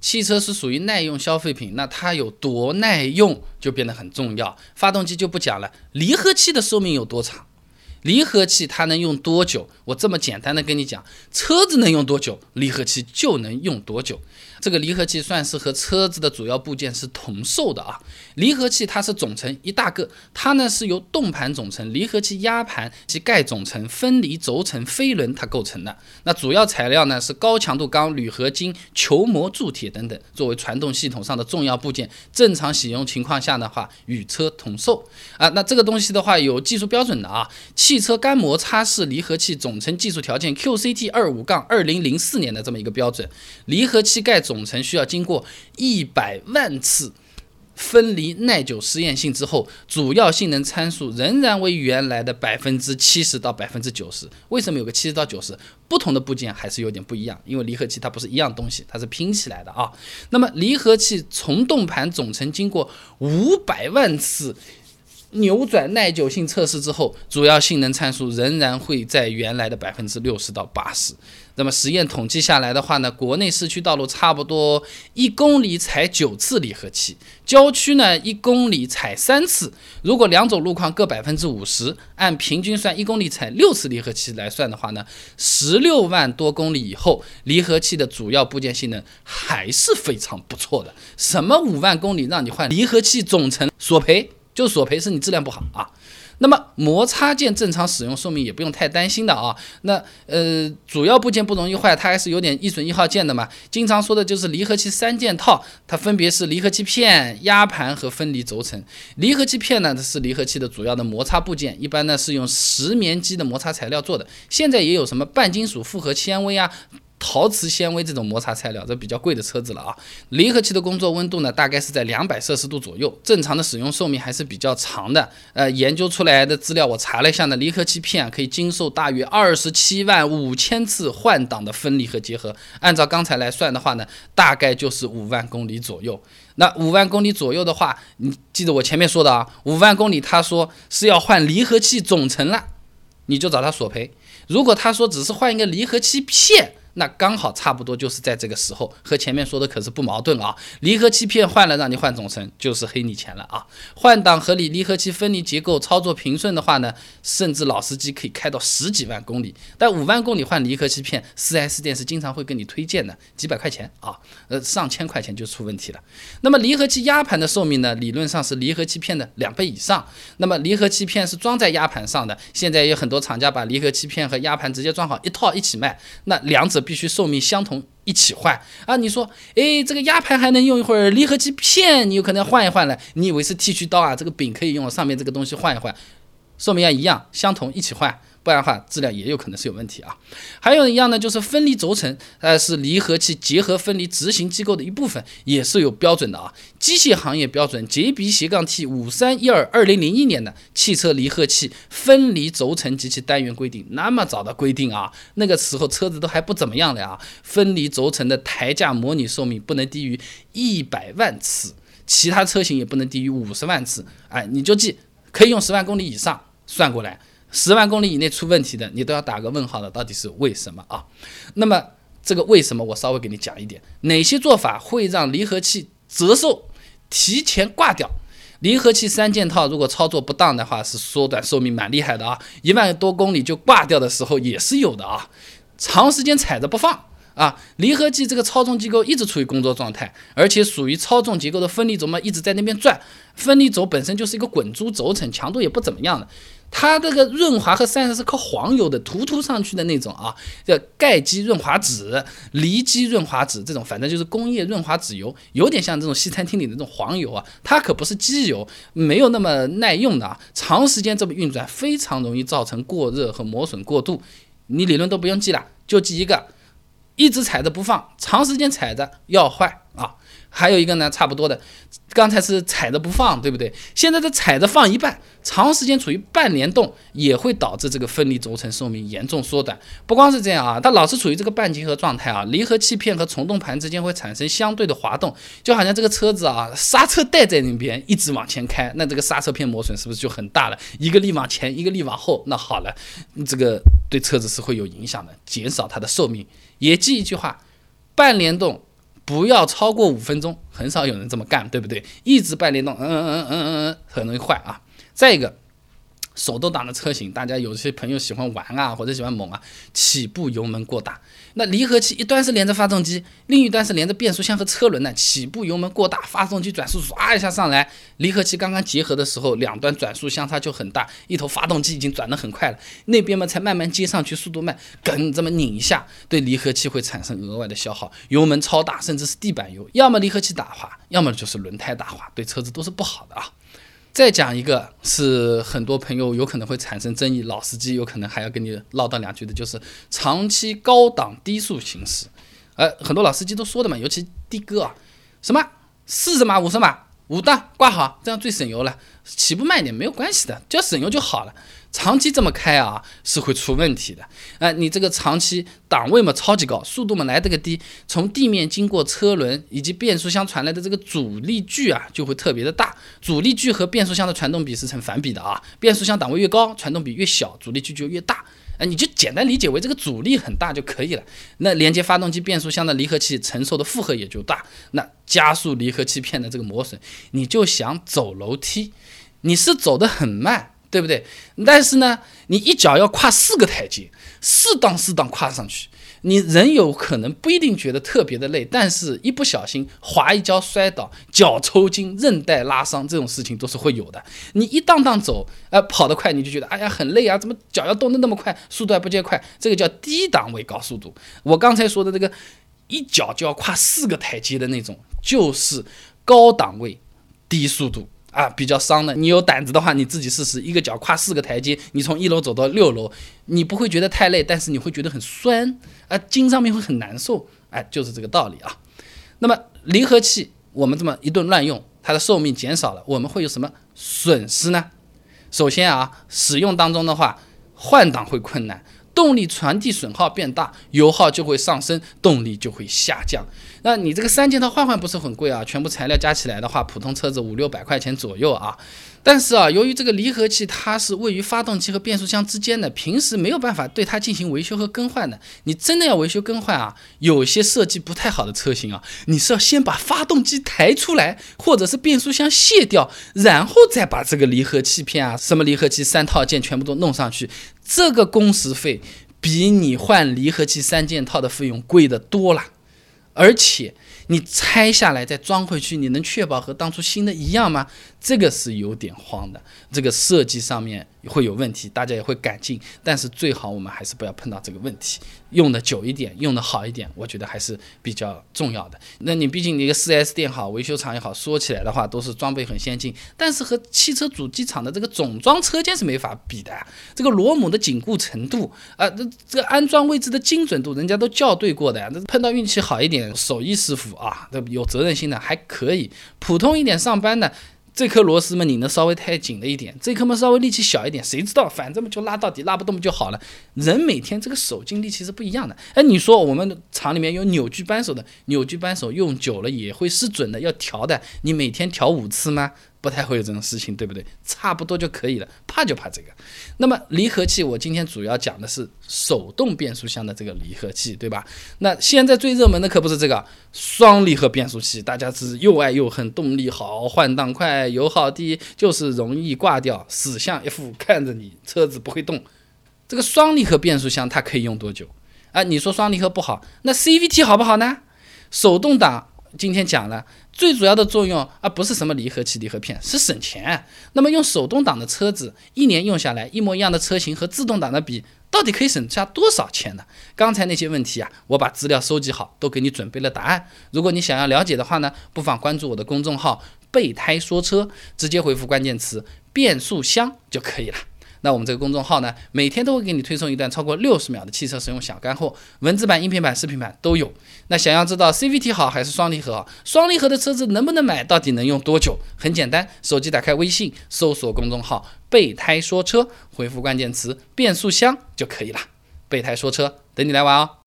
汽车是属于耐用消费品，那它有多耐用就变得很重要。发动机就不讲了，离合器的寿命有多长？离合器它能用多久？我这么简单的跟你讲，车子能用多久，离合器就能用多久。这个离合器算是和车子的主要部件是同寿的啊。离合器它是总成一大个，它呢是由动盘总成、离合器压盘及盖总成、分离轴承、飞轮它构成的。那主要材料呢是高强度钢、铝合金、球膜铸铁等等，作为传动系统上的重要部件。正常使用情况下的话，与车同寿啊。那这个东西的话有技术标准的啊。汽车干摩擦式离合器总成技术条件 QCT 二五杠二零零四年的这么一个标准，离合器盖总成需要经过一百万次分离耐久试验性之后，主要性能参数仍然为原来的百分之七十到百分之九十。为什么有个七十到九十？不同的部件还是有点不一样，因为离合器它不是一样东西，它是拼起来的啊。那么离合器从动盘总成经过五百万次。扭转耐久性测试之后，主要性能参数仍然会在原来的百分之六十到八十。那么实验统计下来的话呢，国内市区道路差不多一公里踩九次离合器，郊区呢一公里踩三次。如果两种路况各百分之五十，按平均算一公里踩六次离合器来算的话呢，十六万多公里以后，离合器的主要部件性能还是非常不错的。什么五万公里让你换离合器总成索赔？就索赔是你质量不好啊，那么摩擦件正常使用寿命也不用太担心的啊。那呃主要部件不容易坏，它还是有点一损一耗件的嘛。经常说的就是离合器三件套，它分别是离合器片、压盘和分离轴承。离合器片呢，它是离合器的主要的摩擦部件，一般呢是用石棉基的摩擦材料做的。现在也有什么半金属复合纤维啊。陶瓷纤维这种摩擦材料，这比较贵的车子了啊。离合器的工作温度呢，大概是在两百摄氏度左右，正常的使用寿命还是比较长的。呃，研究出来的资料我查了一下呢，离合器片可以经受大约二十七万五千次换挡的分离和结合。按照刚才来算的话呢，大概就是五万公里左右。那五万公里左右的话，你记得我前面说的啊，五万公里他说是要换离合器总成了，你就找他索赔。如果他说只是换一个离合器片，那刚好差不多就是在这个时候，和前面说的可是不矛盾啊。离合器片换了，让你换总成，就是黑你钱了啊。换挡合理，离合器分离结构操作平顺的话呢，甚至老司机可以开到十几万公里。但五万公里换离合器片，4S 店是经常会跟你推荐的，几百块钱啊，呃上千块钱就出问题了。那么离合器压盘的寿命呢，理论上是离合器片的两倍以上。那么离合器片是装在压盘上的，现在有很多厂家把离合器片和压盘直接装好一套一起卖，那两者。必须寿命相同一起换啊！你说，哎，这个压盘还能用一会儿，离合器片你有可能要换一换了。你以为是剃须刀啊？这个柄可以用，上面这个东西换一换，寿命要一样，相同一起换。不然的话，质量也有可能是有问题啊。还有一样呢，就是分离轴承，呃，是离合器结合分离执行机构的一部分，也是有标准的啊。机械行业标准 JB 斜杠 T 五三一二二零零一年的汽车离合器分离轴承及其单元规定，那么早的规定啊，那个时候车子都还不怎么样的啊。分离轴承的台架模拟寿命不能低于一百万次，其他车型也不能低于五十万次。哎，你就记，可以用十万公里以上算过来。十万公里以内出问题的，你都要打个问号的，到底是为什么啊？那么这个为什么，我稍微给你讲一点，哪些做法会让离合器折寿、提前挂掉？离合器三件套如果操作不当的话，是缩短寿命蛮厉害的啊，一万多公里就挂掉的时候也是有的啊。长时间踩着不放啊，离合器这个操纵机构一直处于工作状态，而且属于操纵结构的分离轴嘛，一直在那边转，分离轴本身就是一个滚珠轴承，强度也不怎么样的。它这个润滑和散热是靠黄油的涂涂上去的那种啊，叫钙基润滑脂、离基润滑脂这种，反正就是工业润滑脂油，有点像这种西餐厅里的这种黄油啊。它可不是机油，没有那么耐用的啊。长时间这么运转，非常容易造成过热和磨损过度。你理论都不用记了，就记一个：一直踩着不放，长时间踩着要坏啊。还有一个呢，差不多的，刚才是踩着不放，对不对？现在这踩着放一半，长时间处于半联动，也会导致这个分离轴承寿命严重缩短。不光是这样啊，它老是处于这个半结合状态啊，离合器片和从动盘之间会产生相对的滑动，就好像这个车子啊，刹车带在那边一直往前开，那这个刹车片磨损是不是就很大了？一个力往前，一个力往后，那好了，这个对车子是会有影响的，减少它的寿命。也记一句话，半联动。不要超过五分钟，很少有人这么干，对不对？一直半联动，嗯嗯嗯嗯嗯嗯，很容易坏啊。再一个。手动挡的车型，大家有些朋友喜欢玩啊，或者喜欢猛啊，起步油门过大。那离合器一端是连着发动机，另一端是连着变速箱和车轮的，起步油门过大，发动机转速唰一下上来，离合器刚刚结合的时候，两端转速相差就很大，一头发动机已经转得很快了，那边嘛才慢慢接上去，速度慢，梗这么拧一下，对离合器会产生额外的消耗，油门超大，甚至是地板油，要么离合器打滑，要么就是轮胎打滑，对车子都是不好的啊。再讲一个，是很多朋友有可能会产生争议，老司机有可能还要跟你唠叨两句的，就是长期高档低速行驶。呃，很多老司机都说的嘛，尤其的哥啊，什么四十码、五十码、五档挂好，这样最省油了。起步慢一点没有关系的，只要省油就好了。长期这么开啊，是会出问题的。啊，你这个长期档位嘛超级高，速度嘛来这个低，从地面经过车轮以及变速箱传来的这个阻力距啊，就会特别的大。阻力距和变速箱的传动比是成反比的啊，变速箱档位越高，传动比越小，阻力距就越大。哎，你就简单理解为这个阻力很大就可以了。那连接发动机、变速箱的离合器承受的负荷也就大，那加速离合器片的这个磨损。你就想走楼梯，你是走得很慢。对不对？但是呢，你一脚要跨四个台阶，适当适当跨上去，你人有可能不一定觉得特别的累，但是一不小心滑一跤摔倒，脚抽筋、韧带拉伤这种事情都是会有的。你一档档走，呃，跑得快，你就觉得哎呀很累啊，怎么脚要动得那么快，速度还不见快？这个叫低档位高速度。我刚才说的这个一脚就要跨四个台阶的那种，就是高档位低速度。啊，比较伤的。你有胆子的话，你自己试试，一个脚跨四个台阶，你从一楼走到六楼，你不会觉得太累，但是你会觉得很酸，啊，筋上面会很难受，哎，就是这个道理啊。那么离合器我们这么一顿乱用，它的寿命减少了，我们会有什么损失呢？首先啊，使用当中的话，换挡会困难。动力传递损耗变大，油耗就会上升，动力就会下降。那你这个三件套换换不是很贵啊？全部材料加起来的话，普通车子五六百块钱左右啊。但是啊，由于这个离合器它是位于发动机和变速箱之间的，平时没有办法对它进行维修和更换的。你真的要维修更换啊，有些设计不太好的车型啊，你是要先把发动机抬出来，或者是变速箱卸掉，然后再把这个离合器片啊，什么离合器三套件全部都弄上去。这个工时费比你换离合器三件套的费用贵的多了，而且你拆下来再装回去，你能确保和当初新的一样吗？这个是有点慌的，这个设计上面会有问题，大家也会改进，但是最好我们还是不要碰到这个问题，用的久一点，用的好一点，我觉得还是比较重要的。那你毕竟你一个 4S 店好，维修厂也好，说起来的话都是装备很先进，但是和汽车主机厂的这个总装车间是没法比的。这个螺母的紧固程度啊，这这个安装位置的精准度，人家都校对过的。那碰到运气好一点，手艺师傅啊，这有责任心的还可以，普通一点上班的。这颗螺丝嘛拧的稍微太紧了一点，这颗嘛稍微力气小一点，谁知道？反正嘛就拉到底，拉不动就好了。人每天这个手劲力其实不一样的。哎，你说我们厂里面有扭矩扳手的，扭矩扳手用久了也会失准的，要调的。你每天调五次吗？不太会有这种事情，对不对？差不多就可以了，怕就怕这个。那么离合器，我今天主要讲的是手动变速箱的这个离合器，对吧？那现在最热门的可不是这个双离合变速器，大家是又爱又恨，动力好，换挡快，油耗低，就是容易挂掉，死相一副看着你车子不会动。这个双离合变速箱它可以用多久？啊，你说双离合不好，那 CVT 好不好呢？手动挡。今天讲了最主要的作用，而不是什么离合器、离合片，是省钱。那么用手动挡的车子，一年用下来，一模一样的车型和自动挡的比，到底可以省下多少钱呢？刚才那些问题啊，我把资料收集好，都给你准备了答案。如果你想要了解的话呢，不妨关注我的公众号“备胎说车”，直接回复关键词“变速箱”就可以了。那我们这个公众号呢，每天都会给你推送一段超过六十秒的汽车使用小干货，文字版、音频版、视频版都有。那想要知道 CVT 好还是双离合好，双离合的车子能不能买，到底能用多久？很简单，手机打开微信，搜索公众号“备胎说车”，回复关键词“变速箱”就可以了。备胎说车，等你来玩哦。